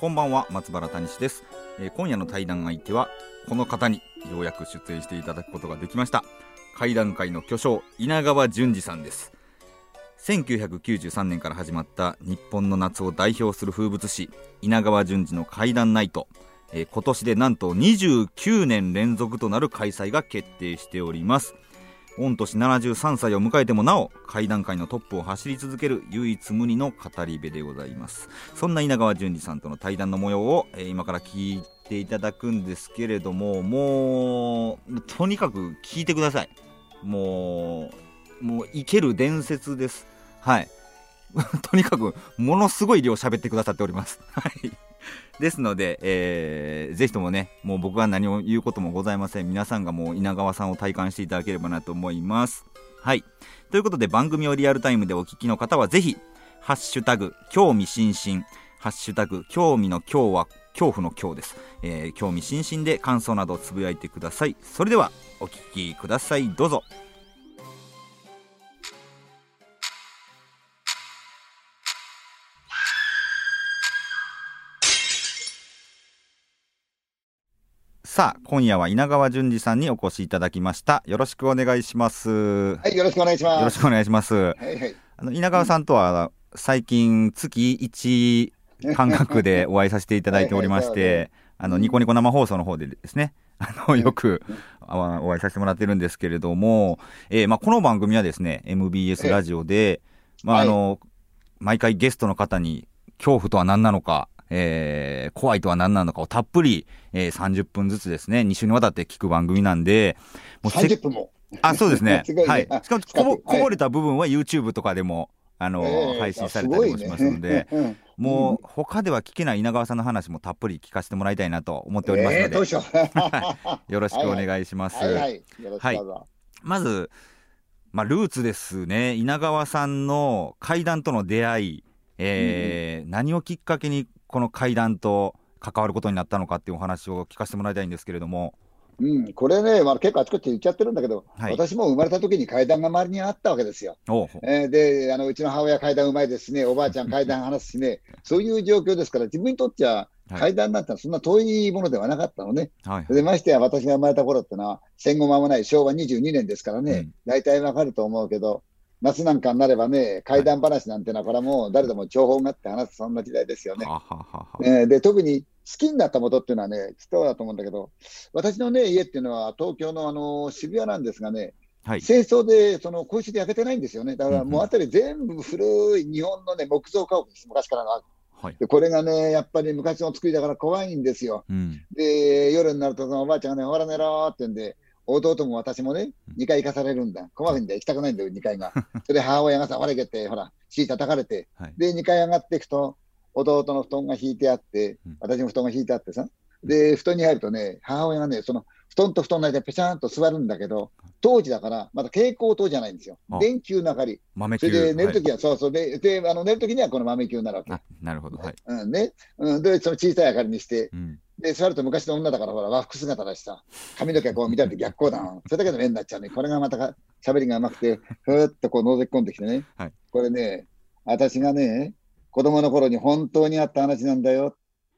こんばんは松原谷氏です、えー今夜の対談相手はこの方にようやく出演していただくことができました。怪談界の巨匠稲川淳二さんです。1993年から始まった日本の夏を代表する風物詩稲川淳二の怪談ナイト、えー今年でなんと29年連続となる開催が決定しております。御年73歳を迎えてもなお怪談界のトップを走り続ける唯一無二の語り部でございます。そんな稲川淳二さんとの対談の模様を、えー今から聞いていただくんですけれどももうとにかく聞いてください。もうもう生ける伝説です。はい。とにかくものすごい量喋ってくださっております。はい。ですので、えーぜひともねもう僕は何を言うこともございません。皆さんがもう稲川さんを体感していただければなと思います。はい。ということで番組をリアルタイムでお聞きの方はぜひハッシュタグ興味津々。ハッシュタグ興味の今日は恐怖の今日です、えー興味津々で感想などをつぶやいてください。それではお聞きください。どうぞ。さあ今夜は稲川淳二さんにお越しいただきました。よろしくお願いします。よはい、よろしくお願いします。ろしくお願いします。はいはい。あの稲川さんとは最近月1間隔で お会いさせていただいておりましはいはいあのニコニコ生放送の方でですねあのよくあお会いさせてもらってるんですけれども、えーまあ、この番組はですね MBS ラジオで、まああの毎回ゲストの方に恐怖とは何なのか、えー怖いとは何なのかをたっぷり、えー30分ずつですね2週にわたって聞く番組なんでもうせ30分も。あ、そうですね。はい。あしかもこぼ、はいこぼれた部分は YouTube とかでも、あの、ええ配信されたりもしますので、あすごいねもう、他では聞けない稲川さんの話もたっぷり聞かせてもらいたいなと思っておりますので、えーどうしよう。よろしくお願いします。はいはい。まず、まあ、ルーツですね。稲川さんの怪談との出会い、えー何をきっかけにこの怪談と関わることになったのかっていうお話を聞かせてもらいたいんですけれども、うん、これね、まあ、結構あちこち言っちゃってるんだけど、はい私も生まれた時に階段が周りにあったわけですよ。えーで、あのうちの母親階段うまいですしね、おばあちゃん階段話すしね、そういう状況ですから、自分にとっちゃはい階段なんてそんな遠いものではなかったのね。はい。でましてや私が生まれた頃ってのは戦後間もない昭和22年ですからね、うん大体わかると思うけど、夏なんかになればね、怪談話なんてのは、これはもう誰でも情報があって話す、そんな時代ですよね。はははは。えーで特に好きになったことっていうのはね、そうだと思うんだけど、私のね、家っていうのは東京のあの渋谷なんですがね、はい。戦争でその空襲で焼けてないんですよね。だからもうあたり全部古い日本のね、木造家屋です、昔からの。はい。で、これがね、やっぱり昔の作りだから怖いんですよ。うん。で、夜になるとそのおばあちゃんがね、ほら寝ろって言うんで、弟も私もね、2回行かされるんだ。怖いんだよ、行きたくないんだよ、2階が。それで母親がさ、ほら行けって、ほら、敷い叩かれて、はい。で、2階上がっていくと、弟の布団が引いてあってうん、私も布団が引いてあってさ、で、布団に入るとね、母親がね、その布団と布団の間でぺちゃんと座るんだけど、当時だから、まだ蛍光灯じゃないんですよあ。電球の明かり。豆球それで寝るとはいきは、そうそう、で、であの寝るときにはこの豆球になるわけ。あなるほどはい、うんねうん、で、その小さい明かりにして、うん、で、座ると昔の女だから、ほら、和服姿だしさ、髪の毛こう見たら逆光だな。それだけで目になっちゃうね。これがまたか喋りが甘くて、ふーっとこう覗き込んできてね。はいこれね、私がね、子供の頃に本当にあった話なんだよ。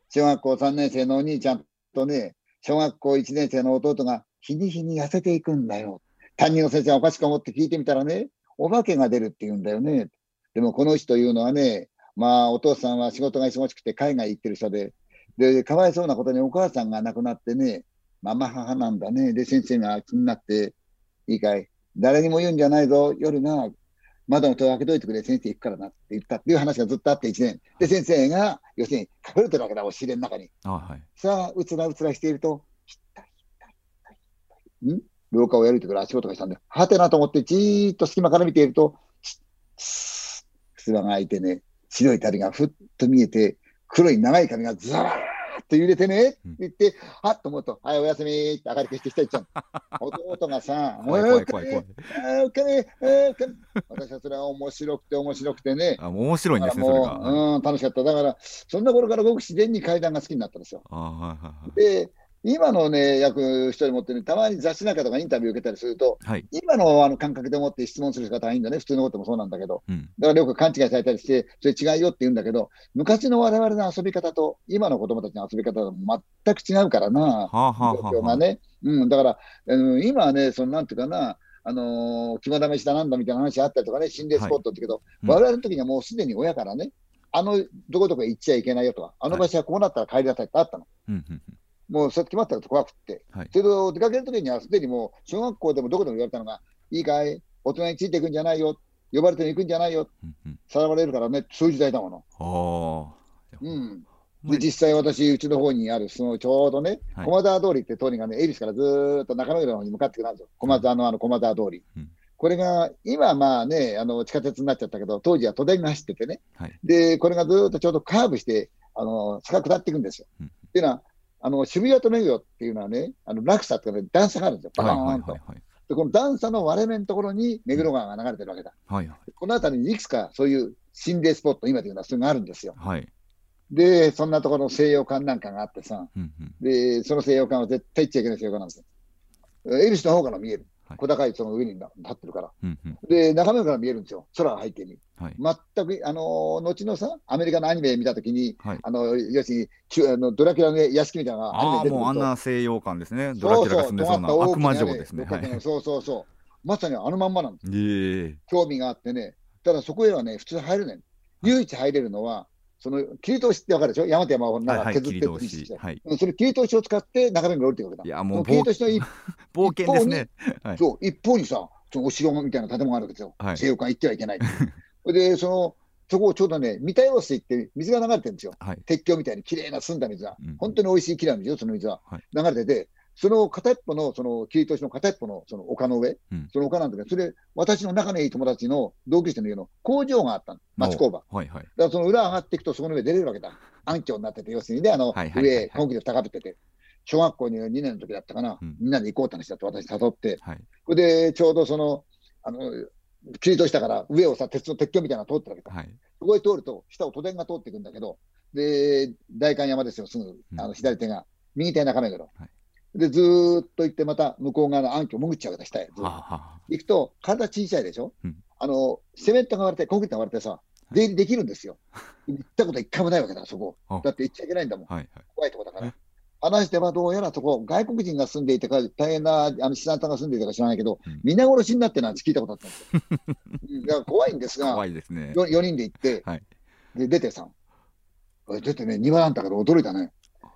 小学校3年生のお兄ちゃんとね、小学校1年生の弟が日に日に痩せていくんだよ。担任の先生がおかしく思って聞いてみたらね、お化けが出るって言うんだよね。でもこの人というのはね、まあお父さんは仕事が忙しくて海外行ってる人で、で、かわいそうなことにお母さんが亡くなってね、ママ母なんだね。で、先生が気になって、いいかい、誰にも言うんじゃないぞ、夜な、窓の戸を開けといてくれ、先生行くからなって言ったっていう話がずっとあって1年。で、先生が、要するに隠れてるわけだ、押し入れの中に。あはいさあ、うつらうつらしていると、ひったひったひったひったん廊下を歩いてくる足音がしたんで、はてなと思ってじーっと隙間から見ていると、チッチッ襖が開いてね、白い谷がふっと見えて、黒い長い髪がザーッと揺れてねってうん言って、はっと思うと、はい、おやすみって明るくして下行っちゃうの。弟がさ、怖いお金、あーお金私はそれは面白くて面白くてね。あ、面白いんだですね、それが。う、うん、楽しかった。だから、そんな頃から僕自然に階段が好きになったんですよ。あはいはいはい。で、今のね、役一人持ってね、たまに雑誌なんかとかインタビュー受けたりすると、はい。今のあの感覚でもって質問する人が大変だね。普通のこともそうなんだけど。うん。だからよく勘違いされたりして、それ違うよって言うんだけど、昔の我々の遊び方と今の子供たちの遊び方は全く違うからな。はあはあ状はあはあ。況がね。うん、だから、うん、今はね、そのなんていうかな、あのー肝試しだなんだみたいな話あったりとかね、心霊スポットってけど、うん我々の時にはもうすでに親からね、あのどこどこへ行っちゃいけないよとか、あの場所はこうなったら帰りなさいってあったの。うんうんうんもうそれ決まったら怖くって。はいそれを出かける時にはすでにもう小学校でもどこでも言われたのが、いいかい、大人についていくんじゃないよ、呼ばれて行くんじゃないよ。さらわれるからね、そういう時代だもの。うん。まあで、実際私、うちの方にある、そのちょうどね、はい駒沢通りって通りがね、恵比寿からずーっと中目黒の方に向かってくるんですよ。駒沢のあの駒沢通り。うんこれが、今はまあね、あの地下鉄になっちゃったけど、当時は都電が走っててね。はい。で、これがずーっとちょうどカーブして、あの、坂下っていくんですよ。うんっていうのは、あの、渋谷と目黒っていうのはね、あの、落差っていうかね、段差があるんですよ。バはいーンと。はいはいはい。で、この段差の割れ目のところに目黒川が流れてるわけだ。はいはい。この辺りにいくつかそういう心霊スポット、今でいうのはそういうのがあるんですよ。はい。で、そんなところの西洋館なんかがあってさ、うんうん。で、その西洋館は絶対行っちゃいけない西洋館なんですよ。恵比寿の方から見えるはい。小高いその上に立ってるから。うんうん。で、中目黒から見えるんですよ。空が背景に。はい。全く、あのー後のさ、アメリカのアニメ見たときに、はい。あの、要するに、あのドラキュラの屋敷みたいなアニメああ、もうあんな西洋館ですね。ドラキュラが住んでそうなそうそう悪魔城ですね。はい。そうそうそう。まさにあのまんまなんです。ええ。興味があってね。ただそこへはね、普通入れない。唯一入れるのは、その切り通しってわかるでしょ？山と山をははい。ないんか削っ切てり通し。はい。うんそれ切り通しを使って中目黒に降りてくるわけだ。いや、もう切り冒通しの一 冒険ですね。はいそう、一方にさ、そのお城みたいな建物があるわけですよ。はい西洋館行ってはいけない。それで、その、そこをちょうどね、三田用水って水が流れてるんですよ。はい。鉄橋みたいに綺麗な澄んだ水が。うん本当に美味しいきれいな水よ、その水ははい。流れてて、その片一方の、その切り通しの片一方のその丘の上、うんその丘なんだけど、それ、私の仲のいい友達の同級生の家の工場があったの、町工場。だかはいはい。らその裏上がっていくと、そこの上出れるわけだ。暗渠になってて、要するにね、あの、はいはいはいはい上、コンクリート高ぶってて。小学校に2年の時だったかな、うんみんなで行こうって話だって私誘って、はい。それでちょうどその、あの、切り通したから上をさ、鉄の鉄橋みたいなの通ってるわけだ。はい。そこへ通ると、下を都電が通っていくんだけど、で、代官山ですよ、すぐ、あのうん左手が。右手中目黒。はいで、ずーっと行って、また向こう側の暗渠潜っちゃうわけだ、下へ。ずっと。行くと、体小さいでしょ、うんあの、セメントが割れて、コンクリートが割れてさ、出入りできるんですよ。行ったこと一回もないわけだ、そこあ。だって行っちゃいけないんだもん。はいはい。怖いとこだからえ？話してはどうやらそこ、外国人が住んでいてか、大変なあの資産家が住んでいたか知らないけど、うん皆殺しになってなんて聞いたことあったんですよ。うんだから怖いんですが、怖いですね。4, 人で行って、はいで出てさ、お出てね、庭なんだけど驚いたね。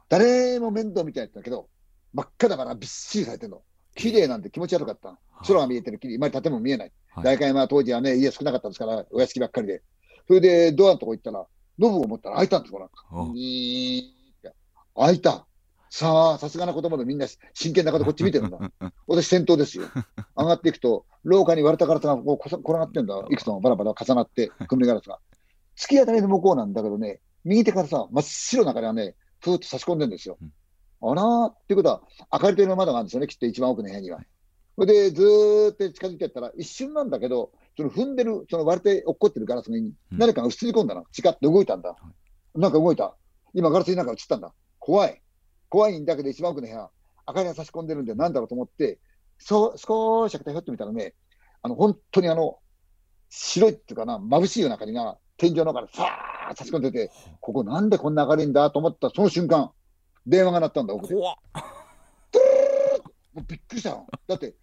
誰も面倒見てないんだけど、真っ赤だからびっしりされてるの。綺麗なんて気持ち悪かった。空が見えてるきり、今建物見えない。はい大会は当時はね、家少なかったですから、お屋敷ばっかりで。それで、ドアのとこ行ったら、ノブを持ったら開いたんですよ、なんか。開いた。さあ、さすがな子供でみんな真剣な顔でこっち見てるんだ。私先頭ですよ。上がっていくと、廊下に割れたガラスがこう転がってんだ。いくつもバラバラ重なって、組みガラスが。突き当たりの向こうなんだけどね、右手からさ、真っ白な中にはね、ふーっと差し込んでんですよ。あらーっていうことは、明かりとの窓があるんですよね、きっと一番奥の部屋には。それで、ずーっと近づいてったら、一瞬なんだけど、その踏んでる、その割れて落っこってるガラスにうん何かが映り込んだな。チカッと動いたんだ。なんか動いた。今、ガラスになんか映ったんだ。怖い。怖いんだけど、一番奥の部屋、明かりが差し込んでるんで、なんだろうと思って、そう、少し開けてひょっと見たらね、あの、本当にあの、白いっていうかな、眩しいような明かりが、天井の中からさー差し込んでて、ここなんでこんな明るいんだと思ったその瞬間、電話が鳴ったんだ、奥で。怖っ。もうびっくりしたの。だって、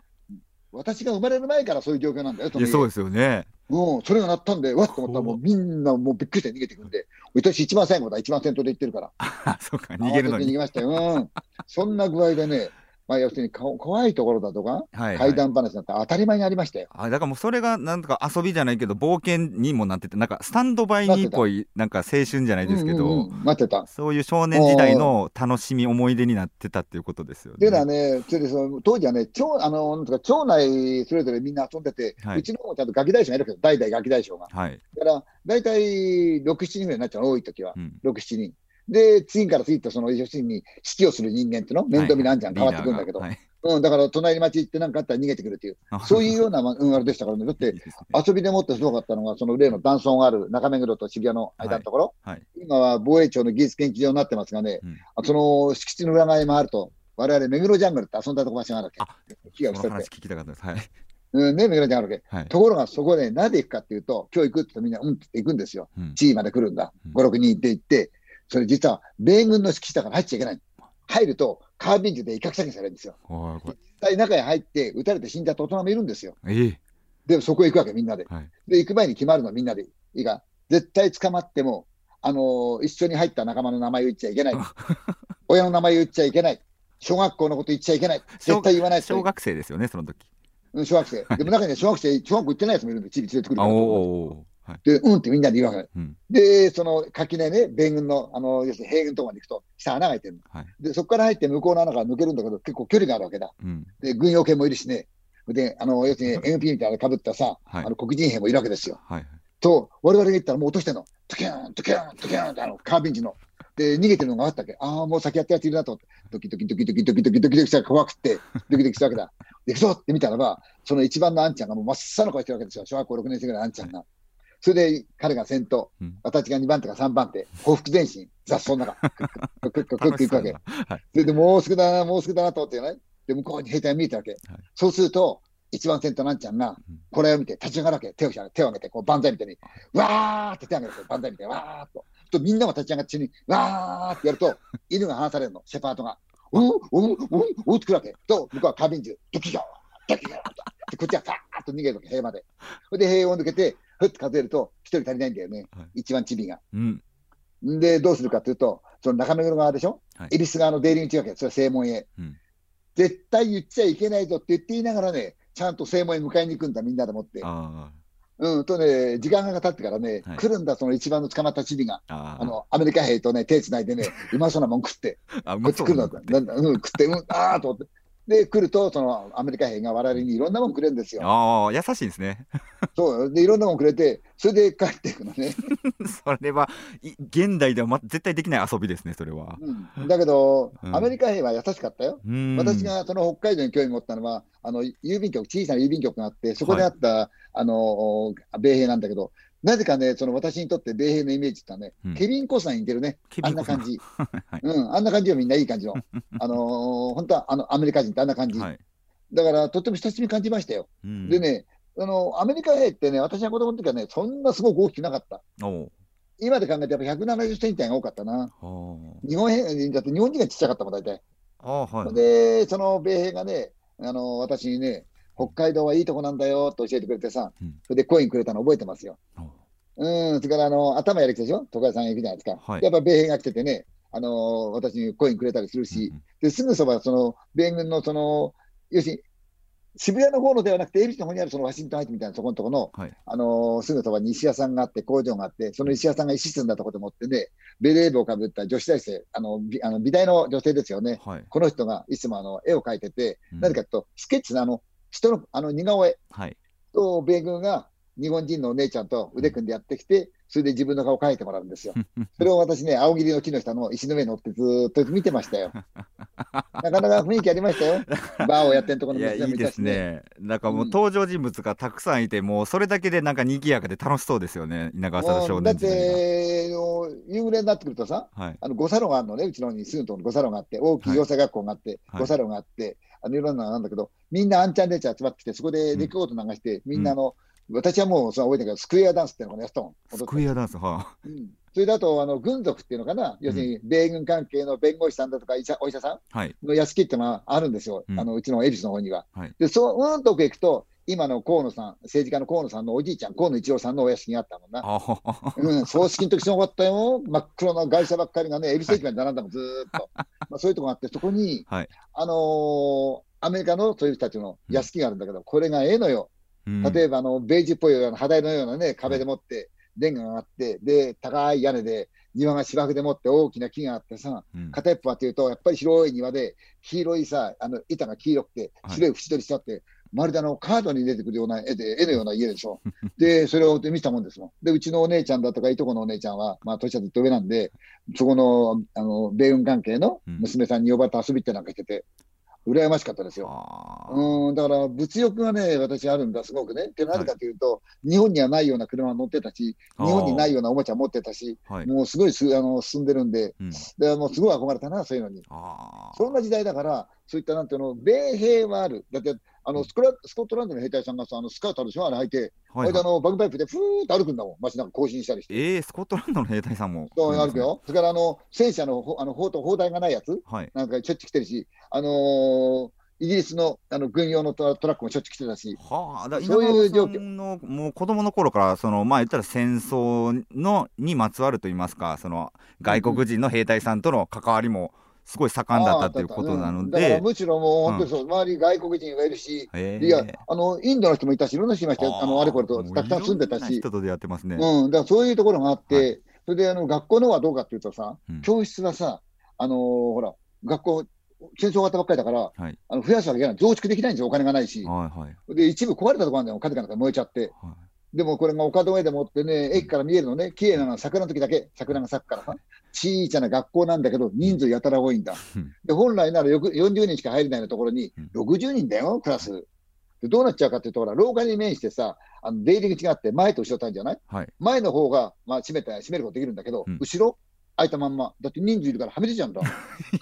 私が生まれる前からそういう状況なんだよ、いや、そうですよね。うん、それが鳴ったんで、わっと思ったら、もうみんなもうびっくりして逃げていくんで、私一番最後だ、一番先頭で行ってるから。あ、そうか、逃げるのに。逃げましたよ。うん。そんな具合でね、まあ、要するにか怖いところだとか、はい、はい。怪談話なんて当たり前にありましたよ。あだからもうそれがなんとか遊びじゃないけど冒険にもなっててなんかスタンドバイミーっぽいなんか青春じゃないですけど、うんうんうん待ってた。そういう少年時代の楽しみ思い出になってたっていうことですよでだね。ね、それでその当時はね、町あのなんとか町内それぞれみんな遊んでて、はいうちの方もちゃんとガキ大将がいるけど、代々ガキ大将が。はい。だから、大体6、7人ぐらいになっちゃうの、多い時はう。ん。6、7人。で、次から次とその要するに指揮をする人間っていうの、面倒見のあんちゃん変わってくるんだけど、はいうん、だから隣町行って何かあったら逃げてくるっていう、そういうような、まあうん、あれでしたからね。だって遊びでもってすごかったのが、その例の断層がある中目黒と渋谷の間のところ、はい。今は防衛庁の技術研究所になってますがね、うんその敷地の裏側に回ると、我々目黒ジャングルって遊んだとこ場所があるわあけ。木が伏せて。聞きたかったです。はい。うん、ね、目黒ジャングルわけ。はい。ところがそこで、なぜ行くかっていうと、今日行くってみんな、うんって行くんですよ。うん地位まで来るんだうん。5、6人行って行って、それ実は米軍の敷地だから入っちゃいけない。入ると、カービン銃で威嚇射撃されるんですよ。実際中へ入って、撃たれて死んだ大人もいるんですよ。ええ。で、そこへ行くわけ、みんなで。はい。で、行く前に決まるの、みんなで。いいか、絶対捕まっても、あのー一緒に入った仲間の名前を言っちゃいけない。親の名前を言っちゃいけない。小学校のこと言っちゃいけない。絶対言わない小学生ですよね、その時。うん小学生。でも中には小学生、小学校行ってないやつもいるんで、チビ連れてくるあ、から。で、うんってみんなで言うわけ。うん。で、その垣根ね、米軍の、あの、要するに兵軍とかまで行くと、下穴が開いてるの。はい。で、そこから入って向こうの穴から抜けるんだけど、結構距離があるわけだ。うん。で、軍用犬もいるしね。で、あの、要するに MP みたいなの被ったさ、はいあの黒人兵もいるわけですよ。はい。と、我々が行ったらもう落としてんの。トキューン、トキューン、トキューンってあの、カービン銃の。で、逃げてるのがあったわけ。ああ、もう先やったやついるなと思って。ドキドキドキドキドキドキドキドキしたら怖くって、ドキドキしたわけだ。で、行くぞって見たらば、その一番のあんちゃんがもう真っ青な顔してるわけですよ。小学校6年生ぐらいのあんちゃんが。それで彼が先頭うん、私が2番手か3番手、匍匐前進、雑草の中、クッククッククック楽しそう行くわけ。はい。それでもうすぐだな、もうすぐだなと思ってね。で、向こうに兵隊が見えたわけ。そうすると、一番先頭のあんちゃんがうん、これを見て立ち上がるわけ。手を手を挙げて、こう万歳みたいに、わーって手を挙げて、万歳みたいに、わーっと。とみんなも立ち上がってに、わーってやると、犬が離されるの、シェパードが。おうおうおうおうってくるわけ。と、向こうはカービン銃、ドキョードキョーってこっちはさーっと逃げるわけ、塀まで。それで塀を抜けて、ふって数えると、一人足りないんだよねはい。一番チビが。うん。んで、どうするかというと、その中目黒側でしょ、はい恵比寿側の出入り口わけ、それは正門へ、うん絶対言っちゃいけないぞって言って言いながらね、ちゃんと正門へ迎えに行くんだ、みんなでもって。あうん、とね、時間が経ってからね、はい来るんだ、その一番の捕まったチビが、あ。ああの、アメリカ兵とね、手つないでね、うまそうなもん食って、こっち来るのだんだうん、食って、うん、あーと思って。で、来ると、そのアメリカ兵が我々にいろんなもんくれるんですよ。ああ、優しいんですね。そう、で、いろんなもんくれて、それで帰っていくのね。それは、い現代では、ま、絶対できない遊びですね、それは。うん、だけど、うんアメリカ兵は優しかったよ。うん。私がその北海道に興味持ったのは、あの郵便局、小さな郵便局があって、そこであった、あの米兵なんだけど、なぜかね、その私にとって米兵のイメージってね、うんケビン・コスナーに似てるね、あんな感じ、はいうん、あんな感じよ、みんないい感じの、あのー本当はあのアメリカ人ってあんな感じ、はい。だからとっても親しみ感じましたよ。うんで。ねあの、アメリカ兵ってね、私が子供の時はね、そんなすごく大きくなかった。今で考えてやっぱ170センチ台が多かったな。日本兵、だって日本人がちっちゃかったもん、大体。はい。で、その米兵がね、あの私にね、北海道はいいとこなんだよと教えてくれてさ、うんそれでコインくれたの覚えてますよ。おううん、それからあの頭やる人でしょ、床屋さん行くじゃないですか。はいやっぱ米兵が来ててね、あの私にコインくれたりするし、ですぐそば、その米軍のその、要するに渋谷の方のではなくて、恵比寿の方にあるそのワシントンハイツみたいなそこのところの、はいあのすぐそばに石屋さんがあって、工場があって、その石屋さんが石積んだところでもってね、ベレー帽をかぶった女子大生、あの美あの美大の女性ですよね。はい。この人がいつもあの絵を描いてて、うんなぜかというと、スケッチのあの人のあの似顔絵はい。と米軍が日本人のお姉ちゃんと腕組んでやってきて、それで自分の顔を描いてもらうんですよ。それを私ね、青霧の木の下の石の上に乗ってずーっと見てましたよ。なかなか雰囲気ありましたよ。バーをやってるところいや、の娘いいですもいたしね。ね。なんかもううん登場人物がたくさんいて、もうそれだけでなんか賑やかで楽しそうですよね。稲川さんの少うんだっ。て、夕暮れになってくるとさ、はい。あの五サロンがあるのね、うちの方にすぐのところに五サロンがあって、大きい養成学校があって、はい五サロンがあって、あのいろんなのがあるんだけど、みんなアンチャンレンチャー集まってきて、そこでレコード流して、みんなあの、私はもうその覚えてるけど、スクエアダンスっていうのがやってたもん。スクエアダンス、はうんそれだと、あの軍属っていうのかな、要するに米軍関係の弁護士さんだとか医者お医者さんい。はい。の屋敷っていうのがあるんですよ、うんあのうちの恵比寿の方には。はいで、そう、うんと奥行くと、今の河野さん、政治家の河野さんのおじいちゃん、河野一郎さんのお屋敷があったもんな。あははうん、葬式の時すごかったよ。真っ黒な外車ばっかりがね、恵比寿駅まで並んだもん、ずーっと。まあ、そういうとこがあって、そこに、はいあのーアメリカのそういう人たちの屋敷があるんだけど、これがええのよ。うん。例えば、あの、ベージュっぽいあの肌色のようなね、壁でもって、レンガがあって、で、高い屋根で、庭が芝生でもって大きな木があってさ、うん。片一方はというと、やっぱり広い庭で、黄色いさ、あの板が黄色くて、はい。白い縁取りしてあって、まるであのカードに出てくるような絵で、絵のような家でしょ。で、それを見たもんですもん。で、うちのお姉ちゃんだとか、いとこのお姉ちゃんは、まあ、年はずっと上なんで、そこの、あの、米軍関係の娘さんに呼ばれて遊びってなんかしてて、羨ましかったですよ。うん、だから物欲がね、私あるんだ、すごくね。ってなぜかというと、日本にはないような車乗ってたし、日本にないようなおもちゃ持ってたし、はい。もうすごいすあの進んでるんで、うんでもうすごい憧れたな、そういうのに。あそんな時代だから、そういったなんていうの、米兵はある。だって、あのスコラスコットランドの兵隊さんがさ、あのスカートあるでしょ、あれ履いて、ーはいあれであのバグパイプでふーっと歩くんだもん、街中行進したりして。えー、スコットランドの兵隊さんも。そう歩くよ。それからあの戦車のほあの砲と砲台がないやつ、はい。なんかしょっちゅう来てるし、あのーイギリスのあの軍用のトラトラックもしょっちゅう来てたし、はあ、だそういう状況のもう子供の頃からそのまあ言ったら戦争のにまつわると言いますかその外国人の兵隊さんとの関わりもすごい盛んだったっていうことなのうんむしろもう本当にそう、周り外国人がいるし、へいやえ、あのインドの人もいたし、いろんな人いましたよ、あのあれこれとたくさん住んでたし、人と出会ってますね。うん、だからそういうところがあって、はそれであの学校の方はどうかっていうとさ、うん。教室はさ、あのーほら、学校、戦争があったばっかりだから、はい。あの増やすわけじゃない、増築できないんですよ、お金がないし。はいはい。で、一部壊れたところあるんだよ、火事かなんか燃えちゃって。はい。でもこれが丘の上でもってね、駅から見えるのね、綺麗なのは桜の時だけ、桜が咲くからさ、小さな学校なんだけど、人数やたら多いんだ。うん。で、本来ならよく40人しか入れないようなところにうん、60人だよ、クラス。でどうなっちゃうかっていうと、ほら、廊下に面してさ、あの出入り口があって、前と後ろとあるんじゃない？はい。前の方が、まあ、閉めた閉めることできるんだけど、うん。後ろ、開いたまんま、だって人数いるからはみ出ちゃうんだ。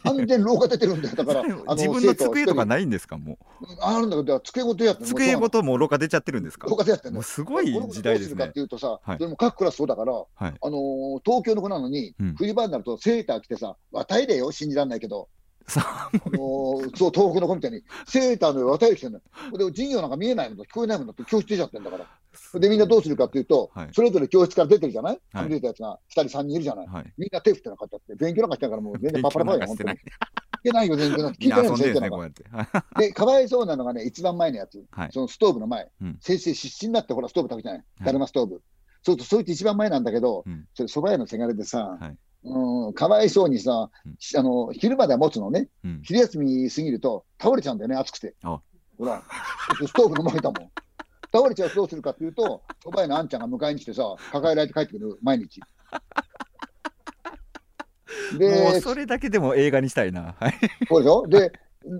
完全に廊下出てるんだよ、だから、あ自分の机とかいないんですか？もあるんだけど、机ごとやって机ごともう廊下出ちゃってるんですか？廊下でやってもう。すごい時代ですこれどうするかっね。ていうとさ、はいそれも各クラスそうだから、はい。あのー東京の子なのに、うん冬場になるとセーター着てさ、綿入れよ、信じられないけど、さあのーそう、東北の子みたいに、セーターの上綿入れ着てるのよ。で、授業なんか見えないもんだ、聞こえないもんだって、教室出ちゃってんだから。で、みんなどうするかっていうと、はいそれぞれ教室から出てるじゃない？はみ出たやつが2人、3人いるじゃない？はい。みんな手振ってなかったって、勉強なんかしてないから、もう全然パパラパラよ、本当に。聞けないよ、全然。聞いてないよ、先生なんか。で、かわいそうなのがね、一番前のやつ、はいそのストーブの前、うん先生、必死になって、ほら、ストーブ炊くじゃない、いだるまストーブ。そうすると、そいつ一番前なんだけど、うんそれ、蕎麦屋のせがれでさ、はいうん、かわいそうにさ、あの昼までは持つのね、うん。昼休み過ぎると倒れちゃうんだよね、暑くて。あほら、ストーブの前だもん。倒れちゃうとどうするかっていうと、蕎麦屋のあんちゃんが迎えに来てさ、抱えられて帰ってくる、毎日。もうで、それだけでも映画にしたいな。はい。そうでしょ？で、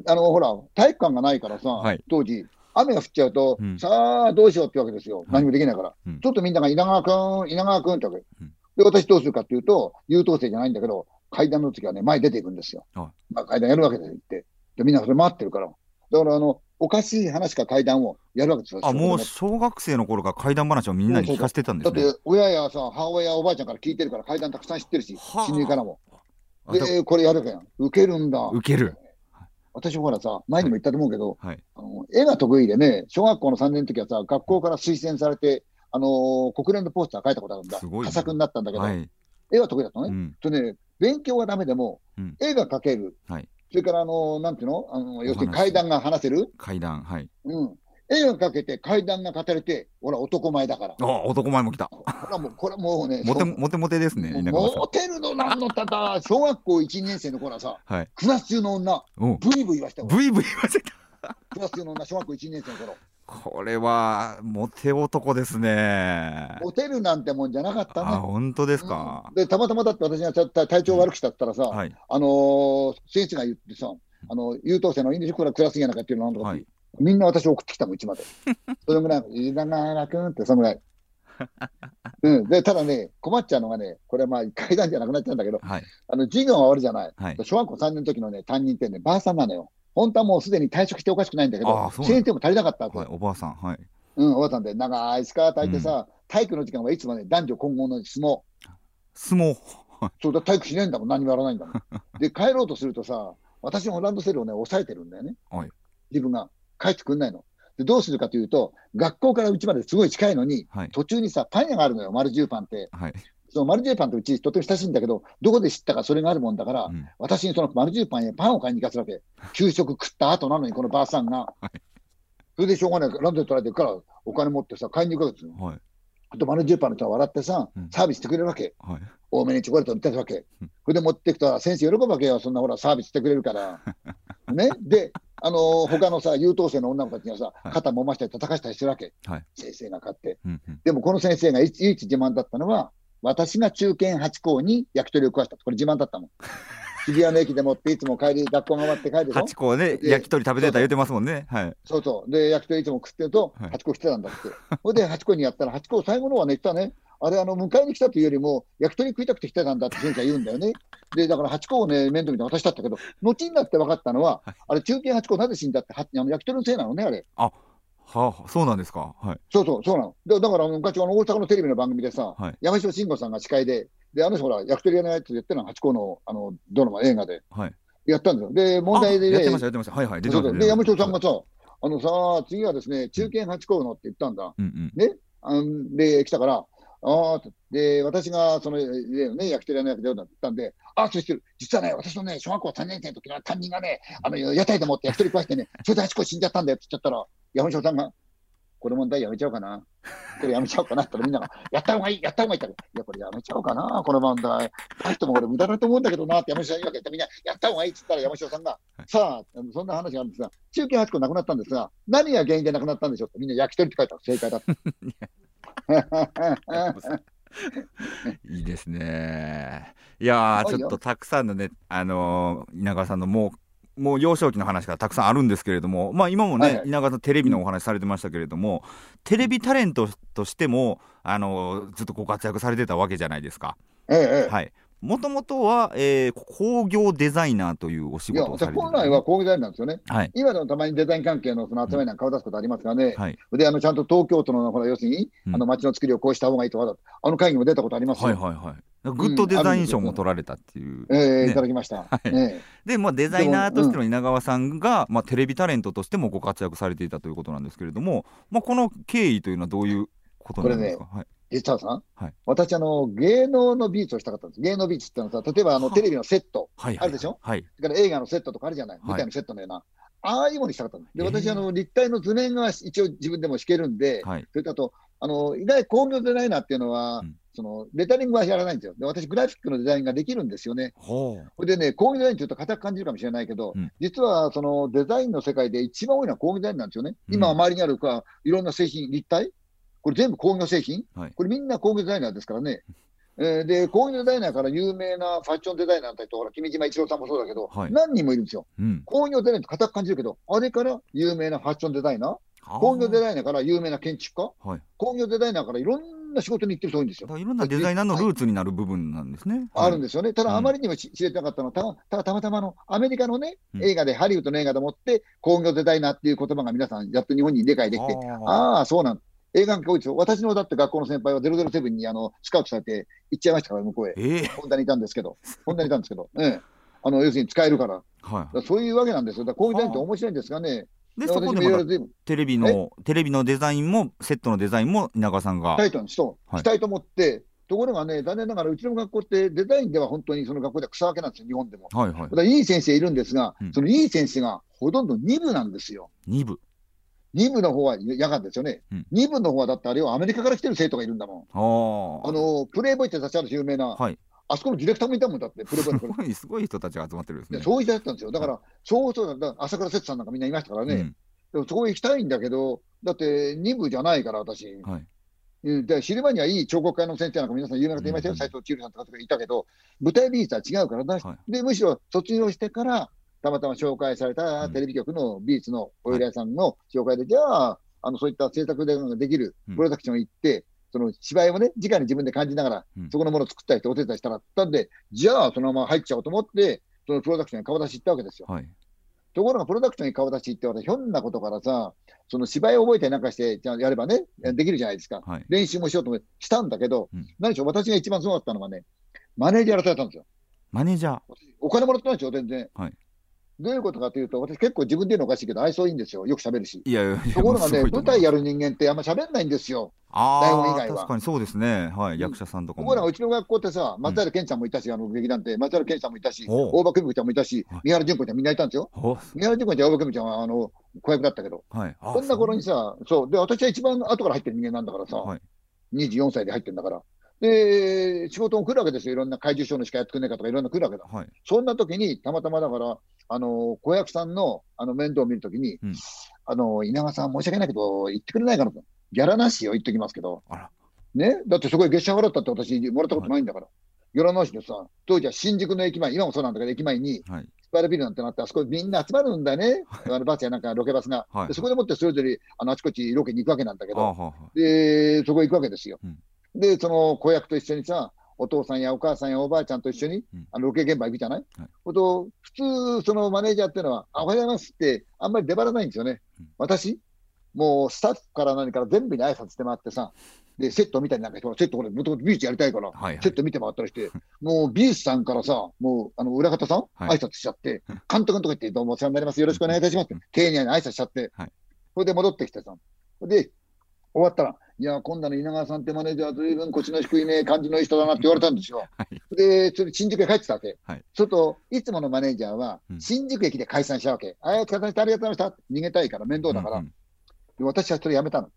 あの、ほら、体育館がないからさ、はい当時、雨が降っちゃうと、うんさあ、どうしようってわけですよ。何もできないから。うんちょっとみんなが稲川君、稲川君ってわけ。うんで、私どうするかっていうと、優等生じゃないんだけど、階段の時はね、前に出ていくんですよ。はいまあ、階段やるわけですよ、行って。で、みんなそれ待ってるから。だから、あの、おかしい話か階段をやるわけですよ。あ、もう小学生の頃から怪談話をみんなに聞かせてたんですね。だって、親やさ、母親やおばあちゃんから聞いてるから、階段たくさん知ってるし、はあ親友からも。あでで、これやるわけやん。受けるんだ。受ける。私ほらさ、前にも言ったと思うけど、はい。あの絵が得意でね、小学校の3年の時はさ、学校から推薦されて、あのー国連のポスター書いたことあるんだ。すごいね佳作になったんだけど、はい。絵は得意だったのね。うん。とね、勉強はダメでも、うん絵が描ける。はいそれから、あのーなんていうの？あの要するに階段が話せる？怪談。はい。うん。絵が描けて階段が語れて、ほら、男前だから。あ、男前も来た。これはもう、これはもうね、モテ、モテモテですね、モ。テるのなんのただ、小学校1年生の頃はさ、はい。クラス中の女、おブイブイ言わしたよ。ブイブイ言わせた。クラス中の女、小学校1年生の頃。これは、モテ男ですね。モテるなんてもんじゃなかったね。あ、本当ですか？うん。でたまたまだって私がちょっと体調悪くしたったらさ、はい。あのー先生が言ってさ、あの優等生のインド人クラクラスやなんかっていうのなんとかはい。みんな私送ってきたもん、うちまで。それぐらい、稲川君って、そのぐらい。うん、でただね、困っちゃうのがね、これはまあ階段じゃなくなっちゃうんだけど、はい。あの授業が終わるじゃない、はい。小学校3年の時のね、担任ってね、ばあさんなのよ。本当はもうすでに退職しておかしくないんだけど先生も足りなかったわけ、はい。おばあさん。はい。うん、おばあさんで、長いスカート履いてさ、体育の時間はいつもね、男女混合の相撲。相撲。そうだ、体育しないんだもん、何もやらないんだもん。で、帰ろうとするとさ、私もランドセルをね、抑えてるんだよね。はい自分が帰ってくんないの。で、どうするかというと、学校からうちまですごい近いのに、はい。途中にさ、パン屋があるのよ、マルジューパンって。はい。そのマルジューパンとうちとても親しいんだけど、どこで知ったかそれがあるもんだから、うん私にそのマルジューパンへパンを買いに行かせるわけ。給食食った後なのに、このばあさんが。それでしょうがない、ランドセル取られてるから、お金持ってさ、買いに行くわけですよ。はい。あとマルジューパンの人は笑ってさうん、サービスしてくれるわけ。はい。多めにチョコレートを売ってたわけうん。それで持っていくと、先生喜ぶわけよ。そんなほら、サービスしてくれるから。ね。で、あの他のさ、優等生の女の子たちにはさ、はい肩揉ましたり叩かしたりするわけ。はい先生が勝って。うんうんでもこの先生が唯一自慢だったのは、私が中堅八校に焼き鳥を食わした。これ自慢だったの。日比谷の駅でもっていつも帰り、学校が終わって帰るでしょ？八個ね、で焼き鳥食べてた言ってますもんね。はい。そうそう。で、焼き鳥いつも食ってると、はい八個来てたんだって。ほいで、八個にやったら、八個最後の方はね、言ったね。あれ、あの、迎えに来たというよりも、焼き鳥食いたくて来てたんだって先生は言うんだよね。で、だから八個をね、面倒見て渡したったけど、後になって分かったのは、はいあれ、中堅八個なぜ死んだって、はあの焼き鳥のせいなのね、あれ。はあ、そうなんですか？はい。そうそう、そうなの。でだから昔、あの大阪のテレビの番組でさ、はい山城慎吾さんが司会で、で、あの人ほら、焼き鳥屋のやつやってるのは八個のあのドラマ、映画ではい。やったんですよ。で、問題でね、あやってました、やってました。はいはい。で、山城さんがさ、あのさ、次はですね、中堅八個のって言ったんだ。うんあので、来たから、ああ、で、私がその、ね、焼き鳥屋の役でだったんで、ああ、そして、実はね、私のね、小学校3年生の時の担任がね、あの、屋台でもって焼き鳥食わしてね、それで8個死んじゃったんだよって言っちゃったら、山椒さんが、これ問題やめちゃおうかな。これやめちゃおうかなったらみんなが、やった方がいい、やった方がいいって言ったらいや、これやめちゃおうかな、この問題。大しても俺無駄だと思うんだけどなって山椒さんに言うわけで、みんな、やった方がいいって言ったら山椒さんが、さあ、そんな話があるんですが、中堅8個なくなったんですが、何が原因でなくなったんでしょうって、みんな焼き鳥って書いたら正解だった。いいですね。いや、ちょっとたくさんのね、あのー稲川さんのもう、もう幼少期の話がたくさんあるんですけれども、まあ今もね、はいはい稲川さんテレビのお話されてましたけれども、テレビタレントとしても、あのーずっとご活躍されてたわけじゃないですか。ええええはい。もともとは、えー工業デザイナーというお仕事をされてる本来は工業デザインなんですよね。はい。今でもたまにデザイン関係のその集まりなんか顔出すことありますがね。はい。で、あの、ちゃんと東京都の、ほら、要するに、うんあの、街の作りをこうした方がいいとか、あの会議も出たことありますよ。はいはいはい。グッドデザイン賞も取られたっていう。ええねいただきました。はい。えで、まあ、デザイナーとしての稲川さんが、まあ、テレビタレントとしてもご活躍されていたということなんですけれども、まあ、この経緯というのはどういうことなんですか、はい、え実はさ、はい。私、あの、芸能の美術をしたかったんです。芸能美術ってのはさ、例えば、あの、はあ。テレビのセット、あるでしょ？はい。それから映画のセットとかあるじゃない。い。舞台のセットのような。ああいうものにしたかったんです。で、ええ私、あの、立体の図面が一応自分でも弾けるんで、はい。それとあと、あの、意外工業デザイナーっていうのは、うんその、レタリングはやらないんですよ。で、私、グラフィックのデザインができるんですよね。ほれでね、工業デザインって言うと硬く感じるかもしれないけど、うん実はそのデザインの世界で一番多いのは工業デザインなんですよね。うん今、周りにあるか、いろんな製品、立体？これ全部工業製品、はいこれみんな工業デザイナーですからね。えーで、工業デザイナーから有名なファッションデザイナーだったりと、ほら、君島一郎さんもそうだけど、はい何人もいるんですよ。うん。工業デザインって硬く感じるけど、あれから有名なファッションデザイナー、工業デザイナーから有名な建築家、はい。工業デザイナーからいろんな仕事に行ってる人多いんですよいろんなデザイナーのルーツになる部分なんですね。あるんですすよね。ただ、うんあまりにも知知れてなかったのは、たたたまたまのアメリカのね、うん映画で、ハリウッドの映画でもって、工業デザイナーっていう言葉が皆さん、やっと日本に理解できて、あああ、そうなん映画が多いですよ。私のだって学校の先輩は007にあのスカウトされて行っちゃいましたから、向こうへ。ええホンダにいたんですけど、ホンダにいたんですけど、ええ、あの要するに使えるから、はらそういうわけなんですよ。だから工業デザインって面白いんですがね、い。で、そこ私でまたテレビの、テレビのデザインも、セットのデザインも稲川さんが。したいとしはいしたいと思って、ところがね、残念ながらうちの学校ってデザインでは本当にその学校では草分けなんですよ、日本でも。はいはいだいい先生いるんですが、うんそのいい先生がほとんど2部なんですよ。二部？2部の方は夜間ですよね。うん2部の方はだってあれはアメリカから来てる生徒がいるんだもん。あの、プレイボーイって立ちある有名な、はい。あそこのディレクターもいたもんだって、プレイボーイのすごい、すごい人たちが集まってるんですね。でそういう人だったんですよ。だから、そうそう朝倉節さんなんかみんないましたからね。うんでもそこへ行きたいんだけど、だって2部じゃないから、私。はい。うんで昼間にはいい彫刻家の先生なんか皆さん有名な方いましたよ、うん斉藤千尋さんとかとかいたけど、舞台美術は違うからだし、はでむしろ卒業してから、たまたま紹介されたテレビ局の美術のお依頼さんの紹介で、じゃあ、あのそういった制作ができるうんプロダクション行って、その芝居をね、直に自分で感じながら、うんそこのものを作ったりしてお手伝いしたらったんで、じゃあそのまま入っちゃおうと思って、そのプロダクションに顔出し行ったわけですよ。はい。ところが、プロダクションに顔出し行って、私、ひょんなことからさ、その芝居を覚えたりなんかして、じゃあやればね、できるじゃないですか。はい。練習もしようと思ってしたんだけど、うん何でしょう、私が一番すごかったのがね、マネージャーやらされたんですよ。マネージャー。お金もらってないでしょ、全然。はいどういうことかというと、私結構自分で言うのおかしいけど、愛想いいんですよ。よく喋るし。いやいやところがね、舞台やる人間ってあんま喋んないんですよ。台本以ああ、外は確かにそうですね。はい。ん役者さんとかも。ところがうちの学校ってさ、松平健ちゃんもいたし、あの劇団って、松平健さんもいたし、大場久美子ちゃんもいたしはい、三原純子ちゃんみんないたんですよ。お三原純子ちゃん、大場久美子ちゃんはあの子役だったけど、はい。あそんな頃にさ、そう、で、私は一番後から入ってる人間なんだからさ、はい。24歳で入ってるんだから。で、仕事も来るわけですよ。いろんな怪獣ショーのしかやってくれないかとか、いろんな来るわけだ。はい。そんな時に、たまたまだから、あの、子役さんの、あの、面倒を見るときに、うんあの、稲川さん申し訳ないけど、言ってくれないかなと。ギャラなしよ、言っときますけど。ね？だってそこで月謝払ったって私、もらったことないんだから。ギャラなしでさ、当時は新宿の駅前、今もそうなんだけど、駅前に、はい。スパイラビルなんてなって、あそこみんな集まるんだよね。あのバスやなんかロケバスが。はいでそこでもってそれぞれ、あの、あちこちロケに行くわけなんだけど、はで、そこ行くわけですよ。うんで、その子役と一緒にさ、お父さんやお母さんやおばあちゃんと一緒に、うん。あのロケ現場行くじゃない、はい。と普通、そのマネージャーっていうのは、あおはようございますって、あんまり出張らないんですよね。うん。私、もうスタッフから何から全部に挨拶して回ってさ、で、セット見たりなんかして、セット俺、もともと美術やりたいから、はいはい。セット見て回ったりして、もう美術さんからさ、もう、あの、裏方さん、はい。挨拶しちゃって、監督のとこ行って、どうもお世話になります、よろしくお願いいたしますって、丁寧に挨拶しちゃって、はい。それで戻ってきてさ、で、終わったら、いや、今度の稲川さんってマネージャー、ずいぶん腰の低いね、感じのいい人だなって言われたんですよ。はい。で、それ新宿へ帰ってたわけ。はいそれと、いつものマネージャーはう、ん新宿駅で解散したわけ。ああ、お疲れ様でした、ありがとうございました。逃げたいから面倒だから。うんうんで私はそれやめたの。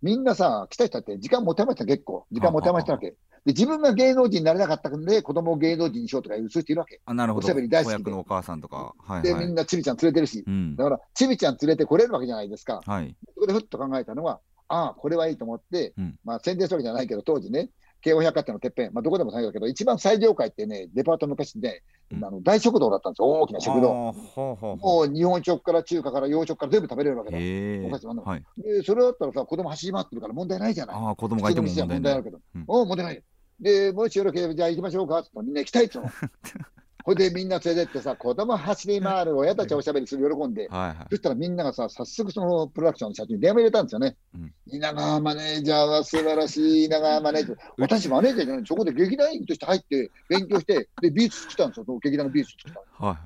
みんなさ、来た人って時間持てました、結構。時間持てましたわけ。で、自分が芸能人になれなかったんで、子供を芸能人にしようとかいう、人いるわけ。あ、なるほど。おしゃべり大好きお母さんとか。はいで、はい。みんなちびちゃん連れてるし。うんだ。から、ちびちゃん連れてこれるわけじゃないですか。はい。そこでふっと考えたのは、ああ、これはいいと思って、うんまあ宣伝するわけじゃないけど、当時ね、京王百貨店のてっぺん、まあどこでもそうだけど、一番最上階ってね、デパートの昔ね、うんあの大食堂だったんですよ、大きな食堂。もう日本食から中華から洋食から全部食べれるわけう。だ。はい。で、それだったらさ、子供走り回ってるから問題ないじゃない。ああ、子供がいても問題ない問題ある。けど、うんおう問題ない。で、もしよろければ、じゃあ行きましょうかってみんな行きたいっつうの。ほいでみんな連れてってさ、子供走り回る、親たちはおしゃべりする、喜んで。はいはい。そしたらみんながさ、早速そのプロダクションの社長に電話入れたんですよね。うん稲川マネージャーは素晴らしい、稲川マネージャー。私マネージャーじゃない、そこで劇団員として入って、勉強して、で、美術作ったんですよ、その劇団の美術作ったのはい。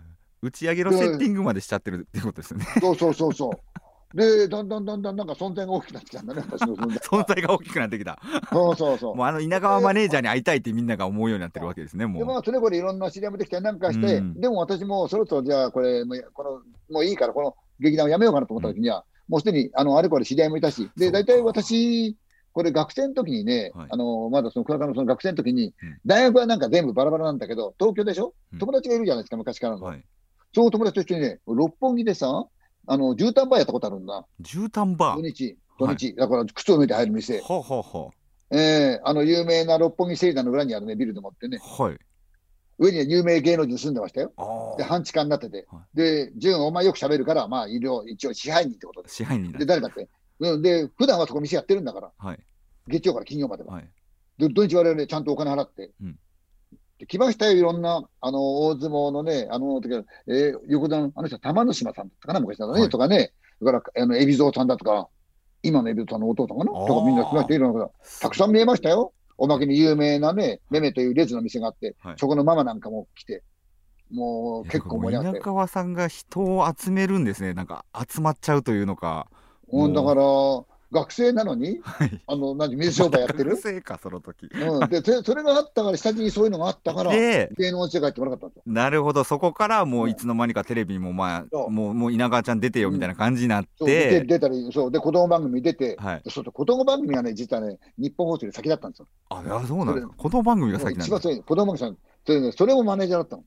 打ち上げのセッティングまでしちゃってるってことですよね。そうそうそうそう。で、だんだんだんだんなんか存在が大きくなってきたんだね、私の存在。存在が大きくなってきた。そうそうそう。もうあの稲川マネージャーに会いたいってみんなが思うようになってるわけですね、もで、う。まあ、それこれいろんな知り合いもできたりなんかして、うんでも私もそろそろじゃあ、これ、もうこのもういいから、この劇団をやめようかなと思った時には、もうすでにあのあれこれ知り合いもいたし、で、大体私、これ学生の時にね、はいあのまだその倉田のその学生の時に、うん大学はなんか全部バラバラなんだけど、東京でしょ？うん友達がいるじゃないですか、昔からの。はい。その友達と一緒にね、六本木でさ、あの絨毯バーやったことあるんだ、絨毯バー。土日、土日、だから靴を脱いで入る店、ほうほうほえーあの有名な六本木セリダの裏にあるね、ビルでもってね、う。はい。上には有名芸能人住んでましたよ。あで、半地下になってては、で、純、お前よく喋るから、まあ、医療、一応支配人ってことあ。で支配人だで、。誰だって。うん、で、普段はそこ店やってるんだから、はい。月曜から金曜までは。はい。で、土日我々ね、ちゃんとお金払って。うんで来ましたよ、いろんな、あの、大相撲のね、あのえー横田の、あの人は玉之島さんだったかな、昔だね、はいとかね、それから、あの、海老蔵さんだとか、今の海老蔵さんの弟かなあーとかみんな来ましたよ、いろんなこと。たくさん見えましたよ。おまけに有名なね、めめというレズの店があって、はいそこのママなんかも来て、もう結構盛り上がって稲。川さんが人を集めるんですね。なんか集まっちゃうというのか。うん、だから、学生なのに、はい。あの、何、水商売やってる？学生か、その時。うん。で、そそれがあったから、下地にそういうのがあったから、で、芸能世界って言わなかった。なるほど、そこからもううんいつの間にかテレビもまあ、もう、もう稲川ちゃん出てよみたいな感じになっそうでて、出たり、そう。で、子供番組出て、はい。でそう子供番組がね、実はね、日本放送より先だったんですよ。あ、いやそうなんですか。この番組が先なんです一番そういう子供番組さん、それ,、ね、それもマネージャーだったの。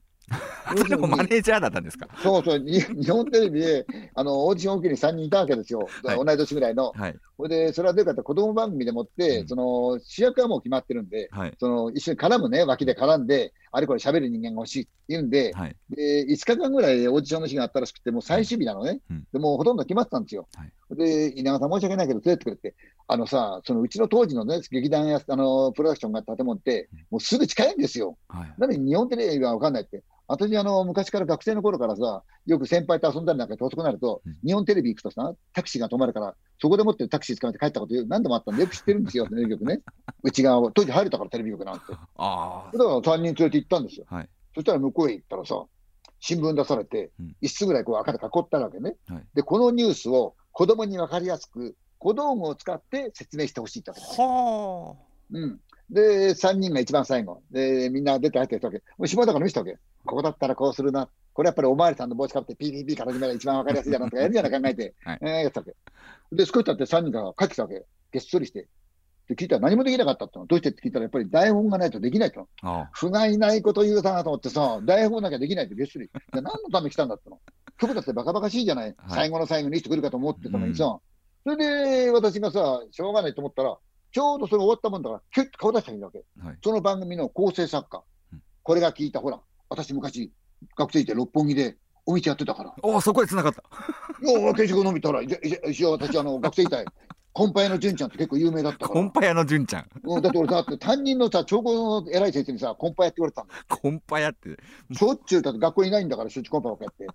それもマネージャーだったんですか？そうそう、に 日本テレビで、あの、オーディション受けに3人いたわけですよ。はい同い年ぐらいの。はい。それで、それはどういうかって、子供番組でもって、うんその、主役はもう決まってるんで、はい。その、一緒に絡むね、脇で絡んで、あれこれ喋る人間が欲しいって言うんで、はい。で、5日間ぐらいオーディションの日があったらしくて、もう最終日なのね。うんでもうほとんど決まってたんですよ。はいで、稲川さん申し訳ないけど、連れてってくれって、あのさ、そのうちの当時のね、劇団や、あの、プロダクションがあった建物って、もうすぐ近いんですよ。はい。なのに日本テレビは分かんないって。私、あの、昔から学生の頃からさ、よく先輩と遊んだりなんかして遅くなると、うん日本テレビ行くとさ、タクシーが止まるから、そこでもってタクシー捕まって帰ったこと何度もあったんで、よく知ってるんですよ、テレビ局ね。内側を。当時入れたから、テレビ局なんて。だかあら3人連れて行ったんですよ。はいそしたら向こうへ行ったらさ、新聞出されてうん、一室ぐらいこう赤で囲ったわけね。はいで、このニュースを子供に分かりやすく、小道具を使って説明してほしいってわけあ。です。はうん。で、3人が一番最後。で、みんな出て入ってきたわけ。もう島だから見せたわけ。ここだったらこうするな。これやっぱりおまわりさんの帽子かぶって PPP から始めたら一番わかりやすいだろうとかやるじゃない考えて。はいえーやってたわけ。で、少し経って3人が帰ってきたわけ。げっそりして。って聞いたら何もできなかったっての。どうしてって聞いたら、やっぱり台本がないとできないと。あ不甲斐ないこと言うたなと思ってさ、台本なきゃできないってゲストに。じゃあ何のために来たんだっての。曲だってバカバカしいじゃない。最後の最後にしてくるかと思ってたのにさ。それで私がさ、しょうがないと思ったら、ちょうどそれ終わったもんだから、キュッと顔出したらいいわけ。はいその番組の構成作家うん。これが聞いた、ほら、私昔、学生いて六本木でお店やってたから。おそこで繋がったよう、軽食飲みたら、一応私、あの、学生いたい。コンパ屋の純ちゃんって結構有名だったから。コンパ屋の純ちゃんうんだって俺だって担任のさ、長考の偉い先生にさ、コンパ屋って言われてたんだよ。コンパ屋ってしょっちゅうだって学校にいないんだから、しょっちゅうコンパばっかやって。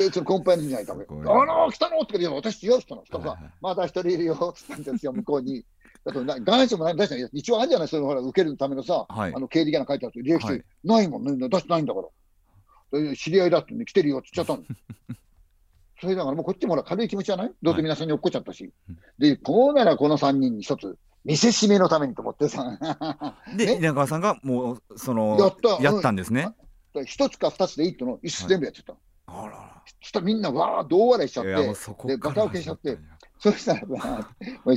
で、そのコンパ屋の人がいたわけ。すごいあのー、来たの？って言う私違う人なの。そしたらさはいはい、まだ一人いるよって言ったんですよ、向こうに。だとな願書もない出してない。一応あるじゃない、それほら、受けるためのさ、はい。あの経理が書いてある履歴書、はい。ないもんね、出してないんだから。で知り合いだって、ね、来てるよって言っちゃったの。それだからもうこっちもほら軽い気持ちじゃない？どうせ皆さんに落っこっちゃったし。うん。で、こうならこの3人に一つ、見せしめのためにと思ってさ、でね？稲川さんがもうそのやった。やったんですね、一つか二つでいいっての、一つ全部やっちゃった。あらら。そしたらみんなわーっと大笑いしちゃって、でガタ受けしちゃってそしたらさ、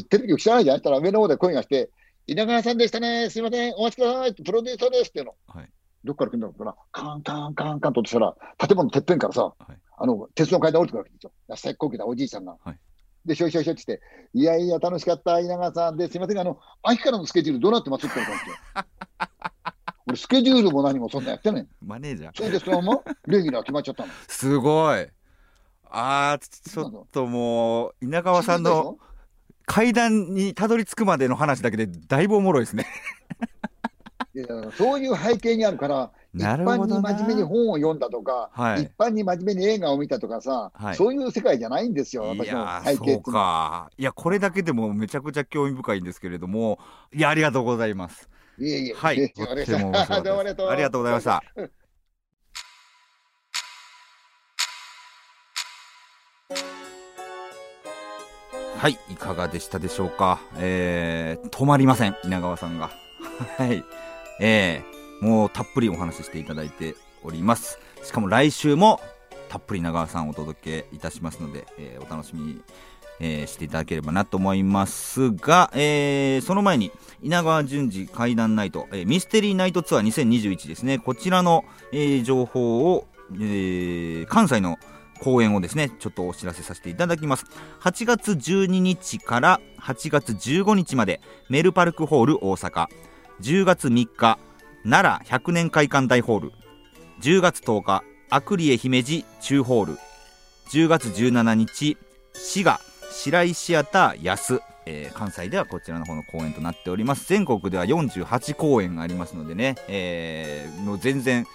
テレビ局知らないじゃん。したら上の方で声がして、稲川さんでしたね、すいません、お待ちくださいプロデューサーですっていうの。はいどっから来るんだろうかな、カンカンカンカンとしたら、建物のてっぺんからさ、はいあの鉄の階段降りてくるわけですよ。最高級なおじいさんが。はいで、しょいしょいしょってして、いやいや、楽しかった、稲川さんで、すいません、あの、秋からのスケジュールどうなってます？って言われたんですよ。俺、スケジュールも何もそんなやってない。マネージャーそれでそのままレギュラー決まっちゃったの。すごいあーちょっともう稲川さんの階段にたどり着くまでの話だけでだいぶおもろいですね。いやそういう背景にあるから、一般に真面目に本を読んだとか、はい。一般に真面目に映画を見たとかさ、はい。そういう世界じゃないんですよ、い私の背景っていう。か。いやこれだけでもめちゃくちゃ興味深いんですけれどもいやありがとうございます。いえいえ、はい。えとってもです。ありがとうございましたはいいかがでしたでしょうか？えー、止まりません稲川さんが。はい。えー、もうたっぷりお話ししていただいております。しかも来週もたっぷり稲川さんお届けいたしますので、えーお楽しみに、えーしていただければなと思いますが、えーその前に稲川淳二怪談ナイト、えミステリーナイトツアー2021ですね。こちらの、え情報を、え関西の公演をですねちょっとお知らせさせていただきます。8月12日から8月15日までメルパルクホール大阪。10月3日奈良100年会館大ホール。10月10日アクリエ姫路中ホール。10月17日滋賀白井シアター安、えー関西ではこちらの方の公演となっております。全国では48公演がありますのでね、えーもう全然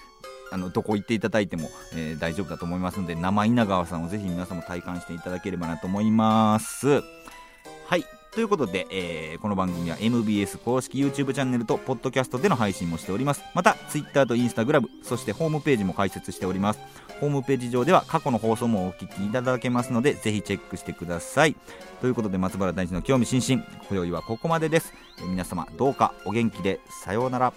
あのどこ行っていただいても、えー大丈夫だと思いますので生稲川さんをぜひ皆さんも体感していただければなと思います。はい。ということで、えーこの番組は MBS 公式 YouTube チャンネルとポッドキャストでの配信もしております。また Twitter と Instagram そしてホームページも開設しております。ホームページ上では過去の放送もお聞きいただけますのでぜひチェックしてください。ということで松原大臣の興味津々。今宵はここまでです。皆様どうかお元気でさようなら。